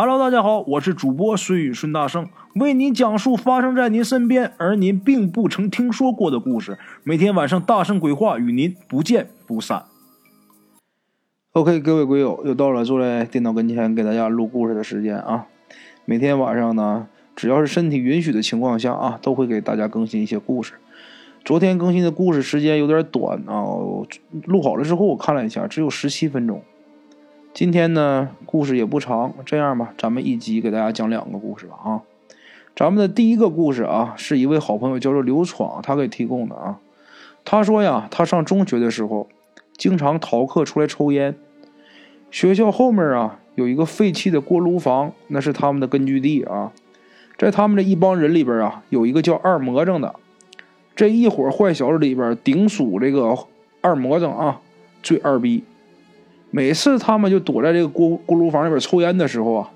Hello，大家好，我是主播孙宇孙大圣，为您讲述发生在您身边而您并不曾听说过的故事。每天晚上大圣鬼话与您不见不散。OK，各位鬼友，又到了坐在电脑跟前给大家录故事的时间啊！每天晚上呢，只要是身体允许的情况下啊，都会给大家更新一些故事。昨天更新的故事时间有点短啊，录好了之后我看了一下，只有十七分钟。今天呢，故事也不长，这样吧，咱们一集给大家讲两个故事吧啊。咱们的第一个故事啊，是一位好朋友叫做刘闯，他给提供的啊。他说呀，他上中学的时候，经常逃课出来抽烟。学校后面啊，有一个废弃的锅炉房，那是他们的根据地啊。在他们这一帮人里边啊，有一个叫二魔怔的，这一伙坏小子里边，顶属这个二魔怔啊，最二逼。每次他们就躲在这个锅锅炉房里边抽烟的时候啊，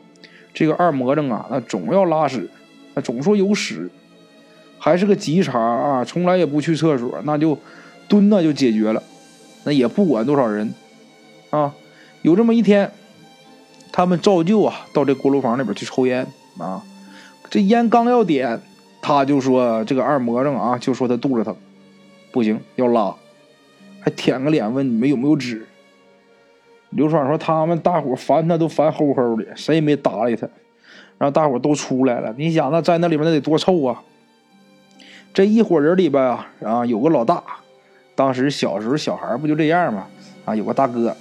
这个二魔怔啊，那总要拉屎，那总说有屎，还是个急茬啊，从来也不去厕所，那就蹲那就解决了，那也不管多少人啊。有这么一天，他们照旧啊到这锅炉房里边去抽烟啊，这烟刚要点，他就说这个二魔怔啊，就说他肚子疼，不行要拉，还舔个脸问你们有没有纸。刘爽说：“他们大伙烦他都烦齁齁的，谁也没搭理他。然后大伙都出来了。你想，那在那里面那得多臭啊！这一伙人里边啊，啊有个老大，当时小时候小孩不就这样吗？啊，有个大哥。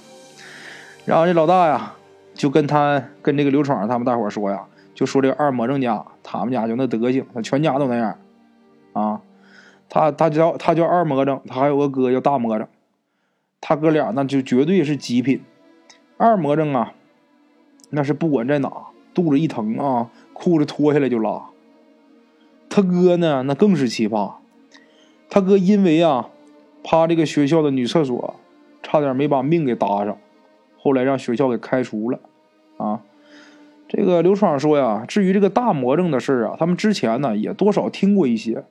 然后这老大呀，就跟他跟这个刘闯他们大伙说呀，就说这个二魔怔家，他们家就那德行，他全家都那样。啊，他他叫他叫二魔怔，他还有个哥叫大魔怔，他哥俩那就绝对是极品。”二魔怔啊，那是不管在哪，肚子一疼啊，裤子脱下来就拉。他哥呢，那更是奇葩。他哥因为啊，趴这个学校的女厕所，差点没把命给搭上，后来让学校给开除了。啊，这个刘闯说呀，至于这个大魔怔的事啊，他们之前呢也多少听过一些，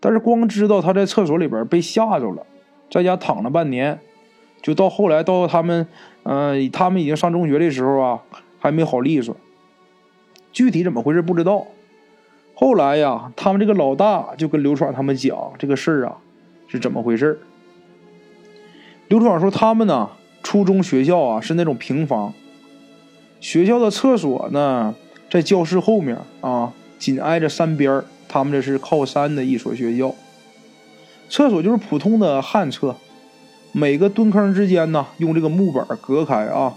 但是光知道他在厕所里边被吓着了，在家躺了半年。就到后来，到他们，嗯，他们已经上中学的时候啊，还没好利索。具体怎么回事不知道。后来呀，他们这个老大就跟刘闯他们讲这个事儿啊，是怎么回事刘闯说，他们呢，初中学校啊是那种平房，学校的厕所呢在教室后面啊，紧挨着山边他们这是靠山的一所学校，厕所就是普通的旱厕。每个蹲坑之间呢，用这个木板隔开啊，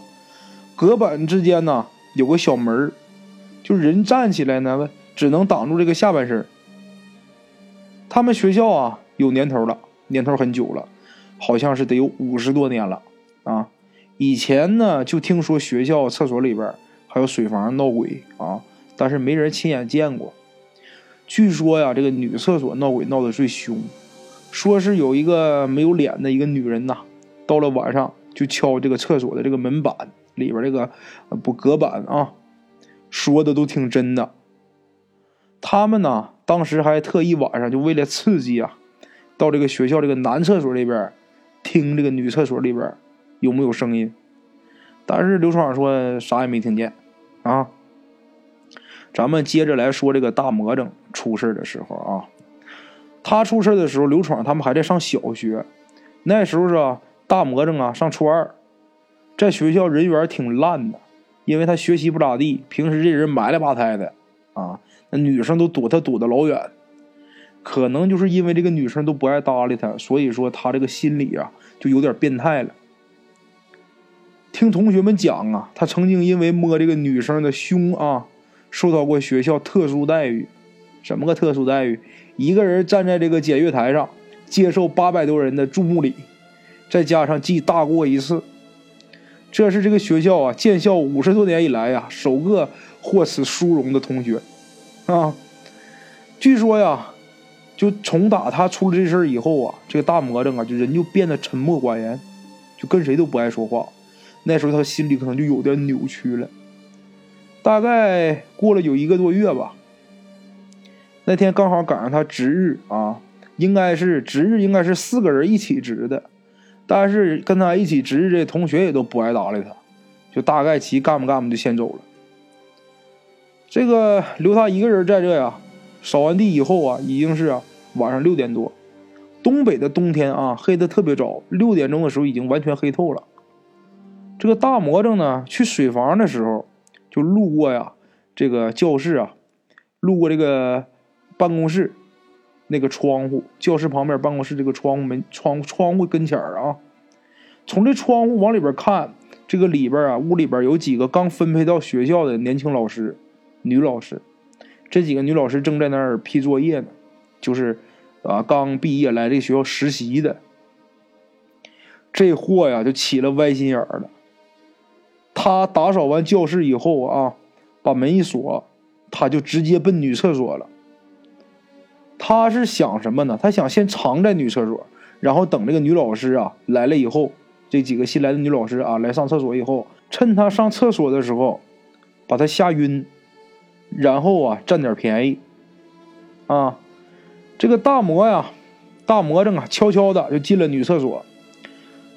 隔板之间呢有个小门就人站起来呢，只能挡住这个下半身。他们学校啊有年头了，年头很久了，好像是得有五十多年了啊。以前呢就听说学校厕所里边还有水房闹鬼啊，但是没人亲眼见过。据说呀，这个女厕所闹鬼闹得最凶。说是有一个没有脸的一个女人呐，到了晚上就敲这个厕所的这个门板里边这个不隔板啊，说的都挺真的。他们呢当时还特意晚上就为了刺激啊，到这个学校这个男厕所里边听这个女厕所里边有没有声音，但是刘闯说啥也没听见啊。咱们接着来说这个大魔怔出事的时候啊。他出事的时候，刘闯他们还在上小学。那时候是，大魔怔啊上初二，在学校人缘挺烂的，因为他学习不咋地，平时这人埋了吧汰的啊，那女生都躲他躲得老远。可能就是因为这个女生都不爱搭理他，所以说他这个心理啊就有点变态了。听同学们讲啊，他曾经因为摸这个女生的胸啊，受到过学校特殊待遇。什么个特殊待遇？一个人站在这个检阅台上，接受八百多人的注目礼，再加上记大过一次。这是这个学校啊，建校五十多年以来呀，首个获此殊荣的同学啊。据说呀，就从打他出了这事儿以后啊，这个大魔怔啊，就人就变得沉默寡言，就跟谁都不爱说话。那时候他心里可能就有点扭曲了。大概过了有一个多月吧。那天刚好赶上他值日啊，应该是值日，应该是四个人一起值的，但是跟他一起值日的同学也都不爱搭理他，就大概其干不干不就先走了。这个留他一个人在这呀，扫完地以后啊，已经是啊晚上六点多。东北的冬天啊，黑的特别早，六点钟的时候已经完全黑透了。这个大魔怔呢，去水房的时候，就路过呀这个教室啊，路过这个办公室那个窗户，教室旁边办公室这个窗户门窗窗户跟前儿啊，从这窗户往里边看，这个里边啊屋里边有几个刚分配到学校的年轻老师，女老师，这几个女老师正在那儿批作业呢，就是。啊，刚毕业来这学校实习的，这货呀就起了歪心眼儿了。他打扫完教室以后啊，把门一锁，他就直接奔女厕所了。他是想什么呢？他想先藏在女厕所，然后等这个女老师啊来了以后，这几个新来的女老师啊来上厕所以后，趁他上厕所的时候，把他吓晕，然后啊占点便宜，啊。这个大魔呀，大魔怔啊，悄悄的就进了女厕所。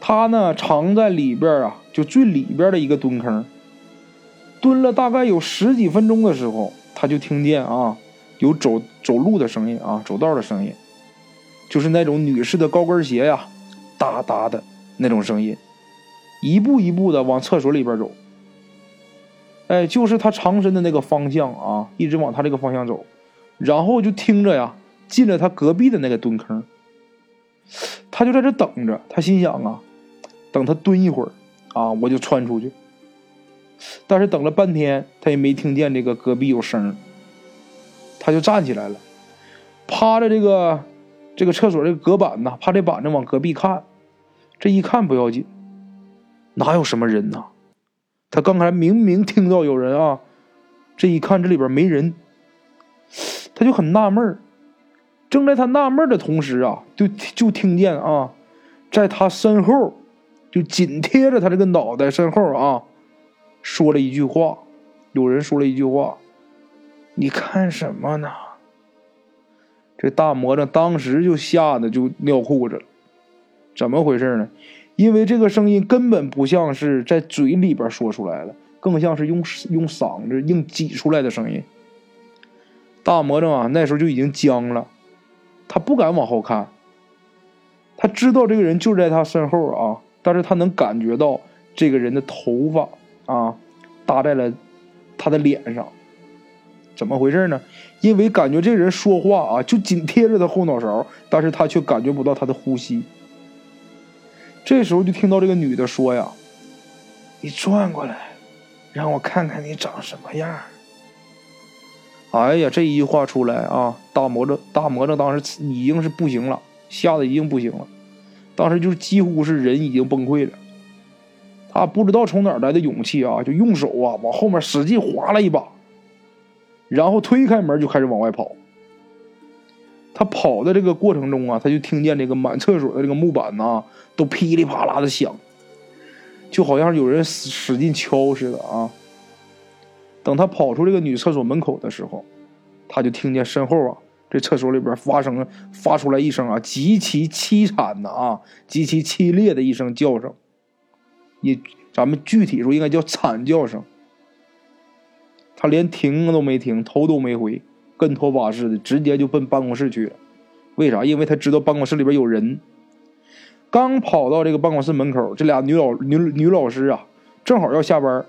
他呢，藏在里边啊，就最里边的一个蹲坑。蹲了大概有十几分钟的时候，他就听见啊，有走走路的声音啊，走道的声音，就是那种女士的高跟鞋呀，哒哒的那种声音，一步一步的往厕所里边走。哎，就是他藏身的那个方向啊，一直往他这个方向走，然后就听着呀。进了他隔壁的那个蹲坑，他就在这等着。他心想啊，等他蹲一会儿啊，我就窜出去。但是等了半天，他也没听见这个隔壁有声他就站起来了，趴着这个这个厕所这个隔板呢，趴这板子往隔壁看。这一看不要紧，哪有什么人呢？他刚才明明听到有人啊，这一看这里边没人，他就很纳闷儿。正在他纳闷的同时啊，就就听见啊，在他身后，就紧贴着他这个脑袋身后啊，说了一句话。有人说了一句话：“你看什么呢？”这大魔怔当时就吓得就尿裤子了。怎么回事呢？因为这个声音根本不像是在嘴里边说出来的，更像是用用嗓子硬挤出来的声音。大魔怔啊，那时候就已经僵了。他不敢往后看，他知道这个人就在他身后啊，但是他能感觉到这个人的头发啊搭在了他的脸上，怎么回事呢？因为感觉这人说话啊就紧贴着他后脑勺，但是他却感觉不到他的呼吸。这时候就听到这个女的说呀：“你转过来，让我看看你长什么样。”哎呀，这一句话出来啊，大魔怔大魔怔当时已经是不行了，吓得已经不行了，当时就是几乎是人已经崩溃了。他不知道从哪来的勇气啊，就用手啊往后面使劲划了一把，然后推开门就开始往外跑。他跑的这个过程中啊，他就听见这个满厕所的这个木板呐都噼里啪啦的响，就好像有人使使劲敲似的啊。等他跑出这个女厕所门口的时候，他就听见身后啊，这厕所里边发生发出来一声啊极其凄惨的啊极其凄烈的一声叫声，也咱们具体说应该叫惨叫声。他连停都没停，头都没回，跟拖把似的，直接就奔办公室去了。为啥？因为他知道办公室里边有人。刚跑到这个办公室门口，这俩女老女女老师啊，正好要下班，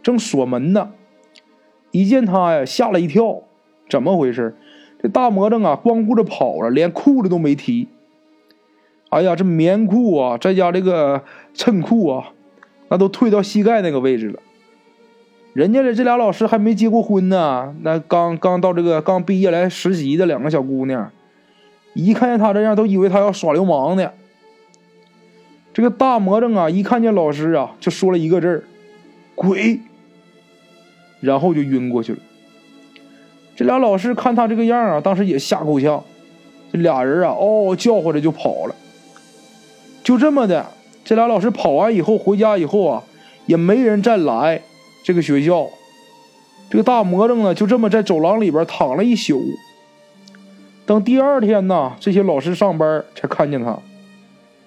正锁门呢。一见他呀，吓了一跳，怎么回事？这大魔怔啊，光顾着跑了，连裤子都没提。哎呀，这棉裤啊，再加这个衬裤啊，那都退到膝盖那个位置了。人家的这俩老师还没结过婚呢，那刚刚到这个刚毕业来实习的两个小姑娘，一看见他这样，都以为他要耍流氓呢。这个大魔怔啊，一看见老师啊，就说了一个字儿：“鬼。”然后就晕过去了。这俩老师看他这个样啊，当时也吓够呛。这俩人啊，嗷嗷叫唤着就跑了。就这么的，这俩老师跑完以后回家以后啊，也没人再来这个学校。这个大魔怔呢，就这么在走廊里边躺了一宿。等第二天呢，这些老师上班才看见他，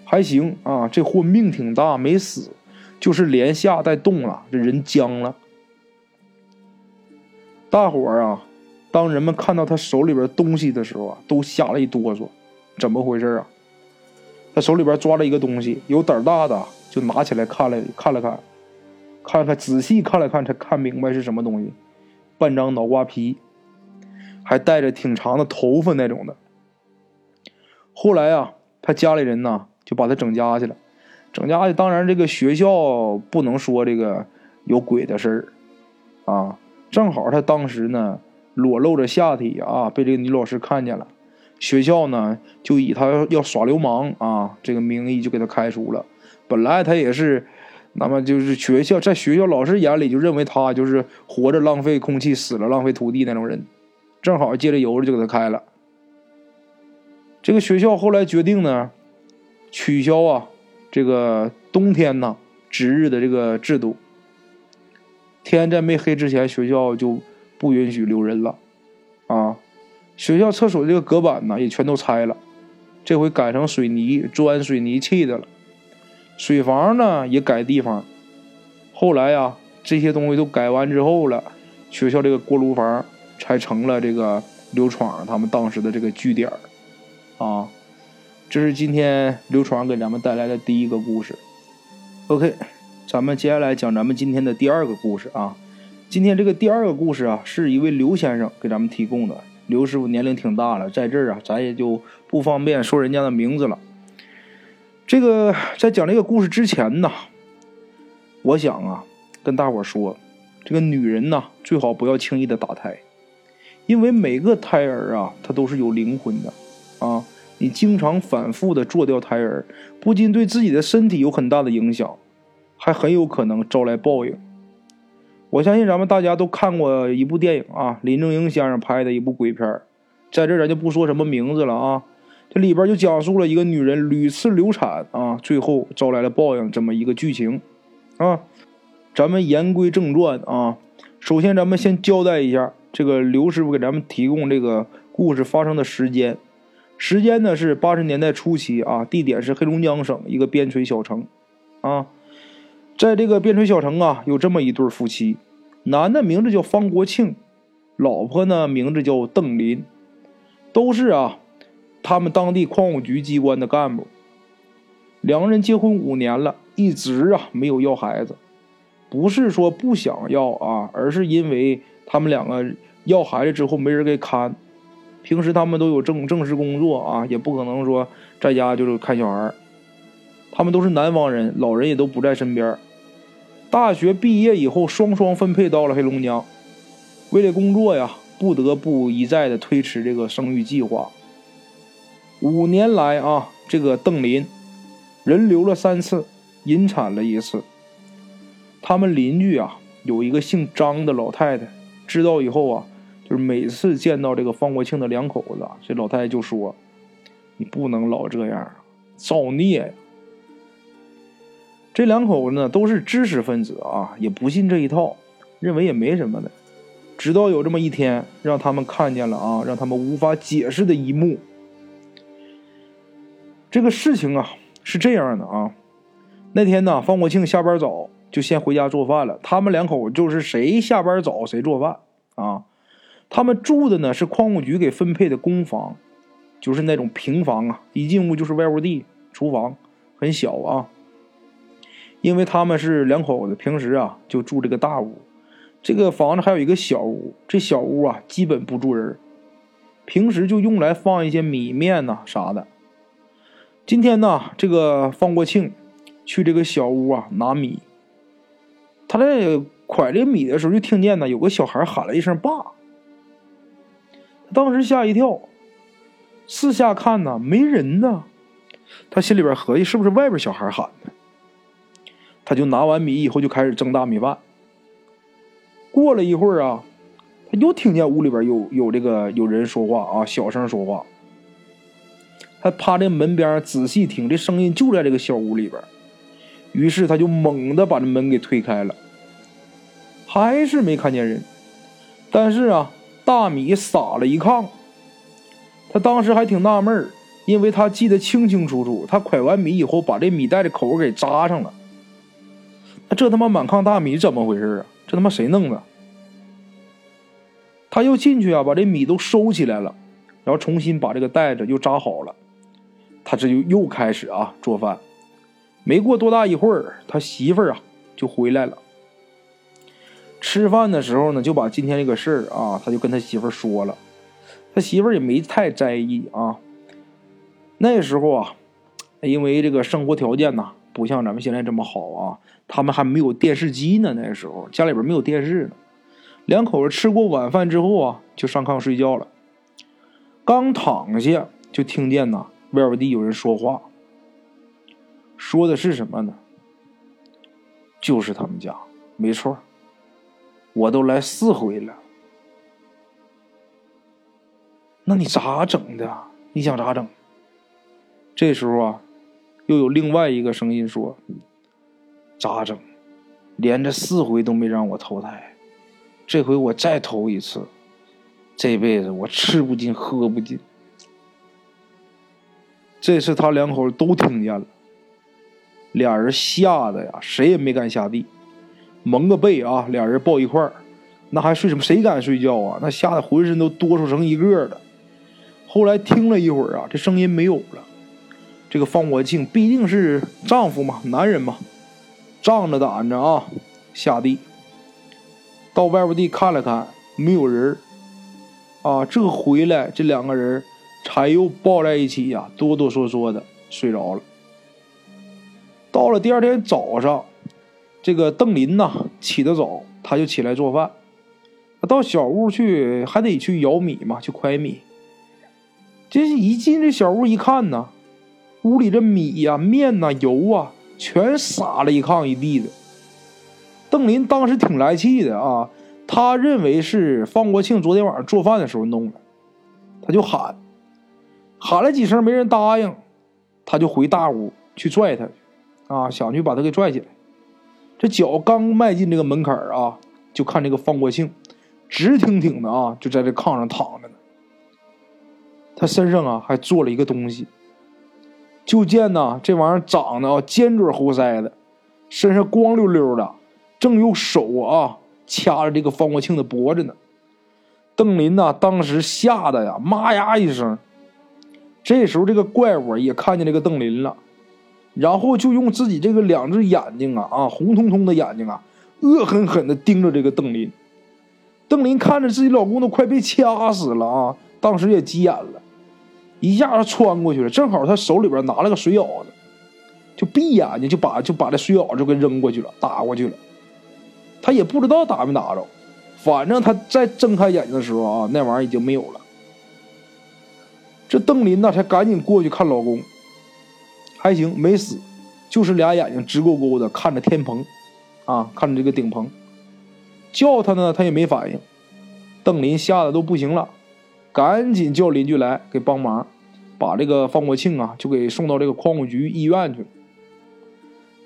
还行啊，这货命挺大，没死，就是连下带动了，这人僵了。大伙儿啊，当人们看到他手里边东西的时候啊，都吓了一哆嗦。怎么回事啊？他手里边抓了一个东西，有胆大的就拿起来看了看了看，看看仔细看了看，才看明白是什么东西。半张脑瓜皮，还带着挺长的头发那种的。后来啊，他家里人呢就把他整家去了，整家去。当然，这个学校不能说这个有鬼的事儿啊。正好他当时呢裸露着下体啊，被这个女老师看见了。学校呢就以他要耍流氓啊这个名义就给他开除了。本来他也是，那么就是学校在学校老师眼里就认为他就是活着浪费空气，死了浪费土地那种人。正好借着油就给他开了。这个学校后来决定呢，取消啊这个冬天呢值日的这个制度。天在没黑之前，学校就不允许留人了，啊，学校厕所这个隔板呢也全都拆了，这回改成水泥砖、水泥砌的了，水房呢也改地方。后来呀，这些东西都改完之后了，学校这个锅炉房才成了这个刘闯他们当时的这个据点啊，这是今天刘闯给咱们带来的第一个故事。OK。咱们接下来讲咱们今天的第二个故事啊。今天这个第二个故事啊，是一位刘先生给咱们提供的。刘师傅年龄挺大了，在这儿啊，咱也就不方便说人家的名字了。这个在讲这个故事之前呢，我想啊，跟大伙说，这个女人呢，最好不要轻易的打胎，因为每个胎儿啊，它都是有灵魂的啊。你经常反复的做掉胎儿，不仅对自己的身体有很大的影响。还很有可能招来报应。我相信咱们大家都看过一部电影啊，林正英先生拍的一部鬼片在这咱就不说什么名字了啊。这里边就讲述了一个女人屡次流产啊，最后招来了报应这么一个剧情啊。咱们言归正传啊，首先咱们先交代一下这个刘师傅给咱们提供这个故事发生的时间，时间呢是八十年代初期啊，地点是黑龙江省一个边陲小城啊。在这个边陲小城啊，有这么一对夫妻，男的名字叫方国庆，老婆呢名字叫邓林，都是啊，他们当地矿务局机关的干部。两人结婚五年了，一直啊没有要孩子，不是说不想要啊，而是因为他们两个要孩子之后没人给看，平时他们都有正正式工作啊，也不可能说在家就是看小孩他们都是南方人，老人也都不在身边。大学毕业以后，双双分配到了黑龙江。为了工作呀，不得不一再的推迟这个生育计划。五年来啊，这个邓林人流了三次，引产了一次。他们邻居啊，有一个姓张的老太太，知道以后啊，就是每次见到这个方国庆的两口子，这老太太就说：“你不能老这样，造孽呀。”这两口子呢都是知识分子啊，也不信这一套，认为也没什么的。直到有这么一天，让他们看见了啊，让他们无法解释的一幕。这个事情啊是这样的啊，那天呢，方国庆下班早，就先回家做饭了。他们两口就是谁下班早谁做饭啊。他们住的呢是矿务局给分配的公房，就是那种平房啊，一进屋就是外屋地、厨房，很小啊。因为他们是两口子，平时啊就住这个大屋，这个房子还有一个小屋，这小屋啊基本不住人，平时就用来放一些米面呐啥的。今天呢，这个方国庆去这个小屋啊拿米，他在蒯这米的时候就听见呢有个小孩喊了一声“爸”，当时吓一跳，四下看呢没人呢，他心里边合计是不是外边小孩喊的。他就拿完米以后就开始蒸大米饭。过了一会儿啊，他又听见屋里边有有这个有人说话啊，小声说话。他趴在门边仔细听，这声音就在这个小屋里边。于是他就猛地把这门给推开了，还是没看见人。但是啊，大米撒了一炕。他当时还挺纳闷因为他记得清清楚楚，他蒯完米以后把这米袋的口给扎上了。这他妈满炕大米怎么回事啊？这他妈谁弄的？他又进去啊，把这米都收起来了，然后重新把这个袋子又扎好了。他这就又开始啊做饭。没过多大一会儿，他媳妇儿啊就回来了。吃饭的时候呢，就把今天这个事儿啊，他就跟他媳妇儿说了。他媳妇儿也没太在意啊。那时候啊，因为这个生活条件呐，不像咱们现在这么好啊，他们还没有电视机呢。那时候家里边没有电视呢。两口子吃过晚饭之后啊，就上炕睡觉了。刚躺下，就听见呐，外边地有人说话。说的是什么呢？就是他们家，没错。我都来四回了，那你咋整的？你想咋整？这时候啊，又有另外一个声音说：“咋整？连着四回都没让我投胎，这回我再投一次，这辈子我吃不进喝不进。”这次他两口都听见了，俩人吓得呀，谁也没敢下地。蒙个被啊，俩人抱一块儿，那还睡什么？谁敢睡觉啊？那吓得浑身都哆嗦成一个的。后来听了一会儿啊，这声音没有了。这个方国庆毕竟是丈夫嘛，男人嘛，仗着胆子啊，下地到外边地看了看，没有人啊。这回来，这两个人才又抱在一起呀，哆哆嗦嗦的睡着了。到了第二天早上。这个邓林呐，起得早，他就起来做饭。到小屋去，还得去舀米嘛，去快米。这一进这小屋一看呢，屋里这米呀、面呐、油啊，全撒了一炕一地的。邓林当时挺来气的啊，他认为是方国庆昨天晚上做饭的时候弄的，他就喊，喊了几声没人答应，他就回大屋去拽他，啊，想去把他给拽起来。这脚刚迈进这个门槛啊，就看这个方国庆，直挺挺的啊，就在这炕上躺着呢。他身上啊还坐了一个东西，就见呐这玩意儿长得啊尖嘴猴腮的，身上光溜溜的，正用手啊掐着这个方国庆的脖子呢。邓林呐当时吓得呀妈呀一声，这时候这个怪物也看见这个邓林了。然后就用自己这个两只眼睛啊啊红彤彤的眼睛啊，恶狠狠地盯着这个邓林。邓林看着自己老公都快被掐死了啊，当时也急眼了，一下子穿过去了，正好他手里边拿了个水舀子，就闭眼睛就把就把这水舀就给扔过去了，打过去了。他也不知道打没打着，反正他再睁开眼睛的时候啊，那玩意儿已经没有了。这邓林呢才赶紧过去看老公。还行，没死，就是俩眼睛直勾勾的看着天棚，啊，看着这个顶棚，叫他呢，他也没反应。邓林吓得都不行了，赶紧叫邻居来给帮忙，把这个方国庆啊就给送到这个矿务局医院去了。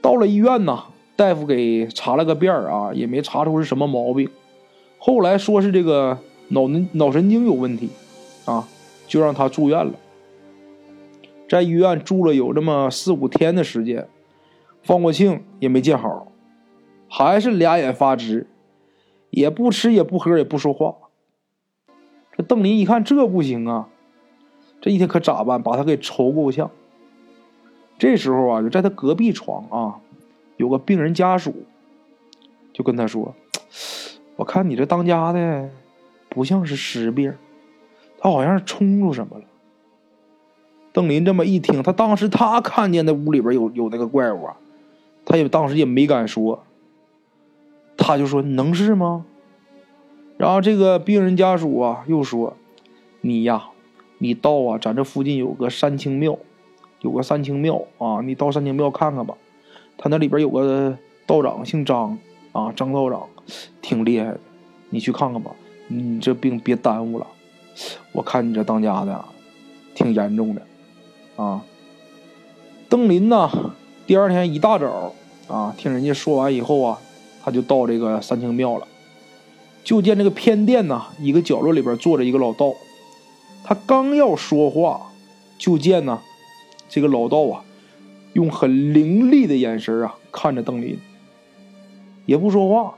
到了医院呢，大夫给查了个遍啊，也没查出是什么毛病。后来说是这个脑脑神经有问题，啊，就让他住院了。在医院住了有这么四五天的时间，方国庆也没见好，还是俩眼发直，也不吃也不喝也不说话。这邓林一看这不行啊，这一天可咋办？把他给愁够呛。这时候啊，就在他隔壁床啊，有个病人家属，就跟他说：“我看你这当家的不像是实病，他好像是冲出什么了。”邓林这么一听，他当时他看见那屋里边有有那个怪物啊，他也当时也没敢说，他就说能是吗？然后这个病人家属啊又说，你呀，你到啊咱这附近有个三清庙，有个三清庙啊，你到三清庙看看吧，他那里边有个道长姓张啊，张道长挺厉害的，你去看看吧，你这病别耽误了，我看你这当家的挺严重的。啊，邓林呢？第二天一大早啊，听人家说完以后啊，他就到这个三清庙了。就见这个偏殿呢，一个角落里边坐着一个老道。他刚要说话，就见呢，这个老道啊，用很凌厉的眼神啊看着邓林，也不说话。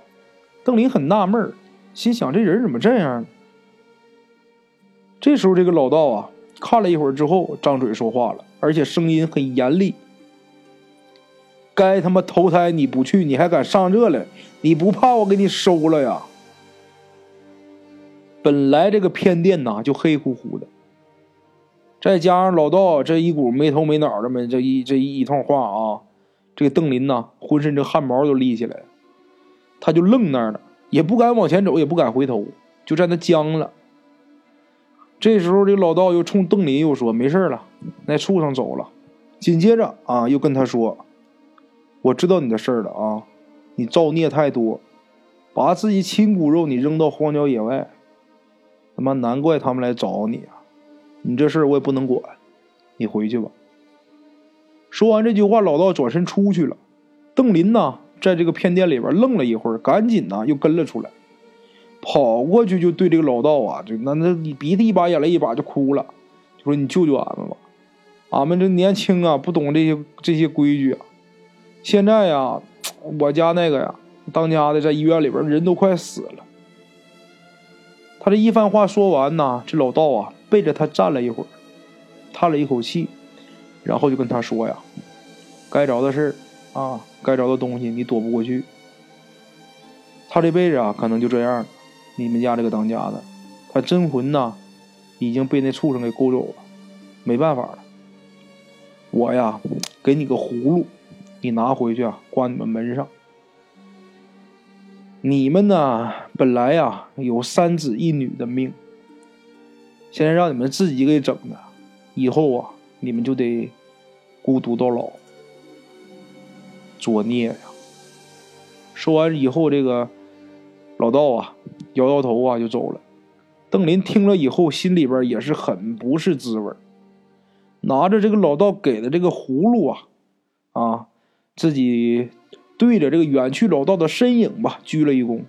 邓林很纳闷心想这人怎么这样？这时候，这个老道啊，看了一会儿之后，张嘴说话了，而且声音很严厉：“该他妈投胎你不去，你还敢上这来？你不怕我给你收了呀？”本来这个偏殿呐就黑乎乎的，再加上老道这一股没头没脑的么这一这一一通话啊，这个邓林呐浑身这汗毛都立起来了，他就愣那儿了，也不敢往前走，也不敢回头，就在那僵了。这时候，这老道又冲邓林又说：“没事了，那畜生走了。”紧接着啊，又跟他说：“我知道你的事儿了啊，你造孽太多，把自己亲骨肉你扔到荒郊野外。”他妈难怪他们来找你啊！你这事儿我也不能管，你回去吧。说完这句话，老道转身出去了。邓林呢，在这个偏殿里边愣了一会儿，赶紧呢又跟了出来，跑过去就对这个老道啊，就那那你鼻涕一把眼泪一把就哭了，就说你救救俺们吧，俺们这年轻啊，不懂这些这些规矩啊。现在呀，我家那个呀，当家的在医院里边人都快死了。他这一番话说完呢，这老道啊背着他站了一会儿，叹了一口气，然后就跟他说呀：“该着的事儿啊，该着的东西你躲不过去。他这辈子啊，可能就这样了。你们家这个当家的，他真魂呐，已经被那畜生给勾走了，没办法了。我呀，给你个葫芦，你拿回去啊，挂你们门上。”你们呢？本来呀有三子一女的命，现在让你们自己给整的，以后啊你们就得孤独到老，作孽呀！说完以后，这个老道啊摇摇头啊就走了。邓林听了以后，心里边也是很不是滋味拿着这个老道给的这个葫芦啊，啊，自己。对着这个远去老道的身影吧，鞠了一躬，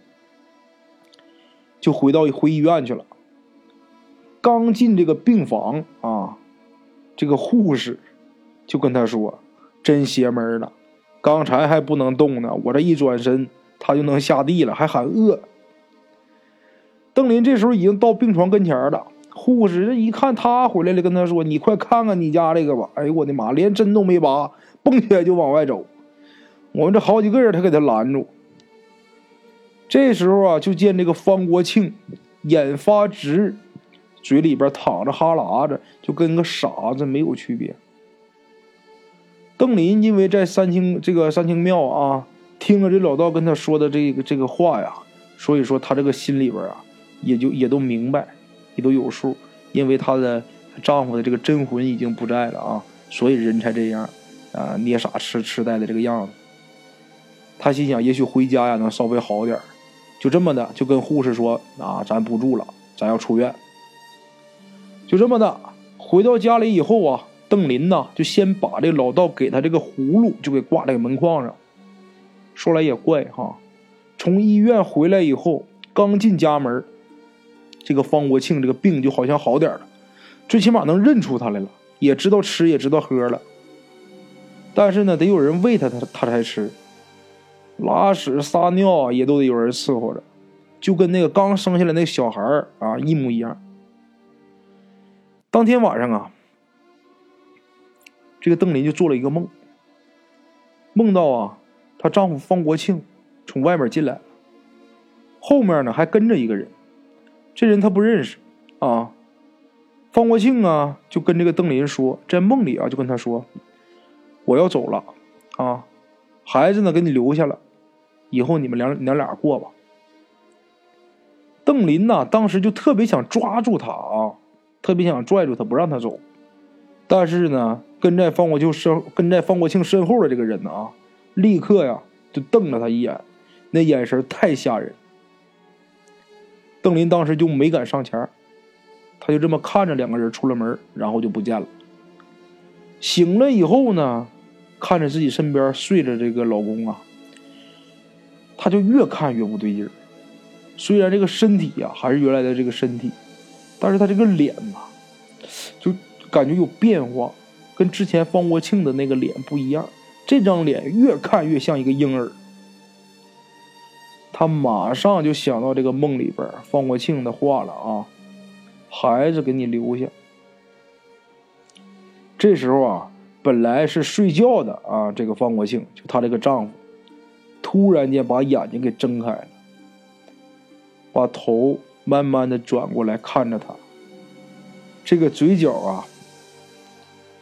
就回到回医院去了。刚进这个病房啊，这个护士就跟他说：“真邪门了，刚才还不能动呢，我这一转身，他就能下地了，还喊饿。”邓林这时候已经到病床跟前了，护士这一看他回来了，跟他说：“你快看看你家这个吧！”哎呦我的妈，连针都没拔，蹦起来就往外走。我们这好几个人，他给他拦住。这时候啊，就见这个方国庆眼发直，嘴里边淌着哈喇子，就跟个傻子没有区别。邓林因为在三清这个三清庙啊，听了这老道跟他说的这个这个话呀，所以说他这个心里边啊，也就也都明白，也都有数。因为她的丈夫的这个真魂已经不在了啊，所以人才这样啊，捏傻痴痴呆的这个样子。他心想，也许回家呀能稍微好点就这么的，就跟护士说：“啊，咱不住了，咱要出院。”就这么的，回到家里以后啊，邓林呢就先把这老道给他这个葫芦就给挂在门框上。说来也怪哈，从医院回来以后，刚进家门，这个方国庆这个病就好像好点了，最起码能认出他来了，也知道吃，也知道喝了。但是呢，得有人喂他，他他才吃。拉屎撒尿也都得有人伺候着，就跟那个刚生下来那小孩啊一模一样。当天晚上啊，这个邓林就做了一个梦，梦到啊，她丈夫方国庆从外面进来，后面呢还跟着一个人，这人她不认识啊。方国庆啊就跟这个邓林说，在梦里啊就跟他说，我要走了啊，孩子呢给你留下了。以后你们两娘俩过吧。邓林呢，当时就特别想抓住他啊，特别想拽住他不让他走。但是呢，跟在方国庆身跟在方国庆身后的这个人呢啊，立刻呀就瞪了他一眼，那眼神太吓人。邓林当时就没敢上前，他就这么看着两个人出了门，然后就不见了。醒了以后呢，看着自己身边睡着这个老公啊。他就越看越不对劲儿，虽然这个身体呀还是原来的这个身体，但是他这个脸呐，就感觉有变化，跟之前方国庆的那个脸不一样。这张脸越看越像一个婴儿。他马上就想到这个梦里边方国庆的话了啊，孩子给你留下。这时候啊，本来是睡觉的啊，这个方国庆就她这个丈夫，突然间把眼睛给睁开了，把头慢慢的转过来看着她，这个嘴角啊，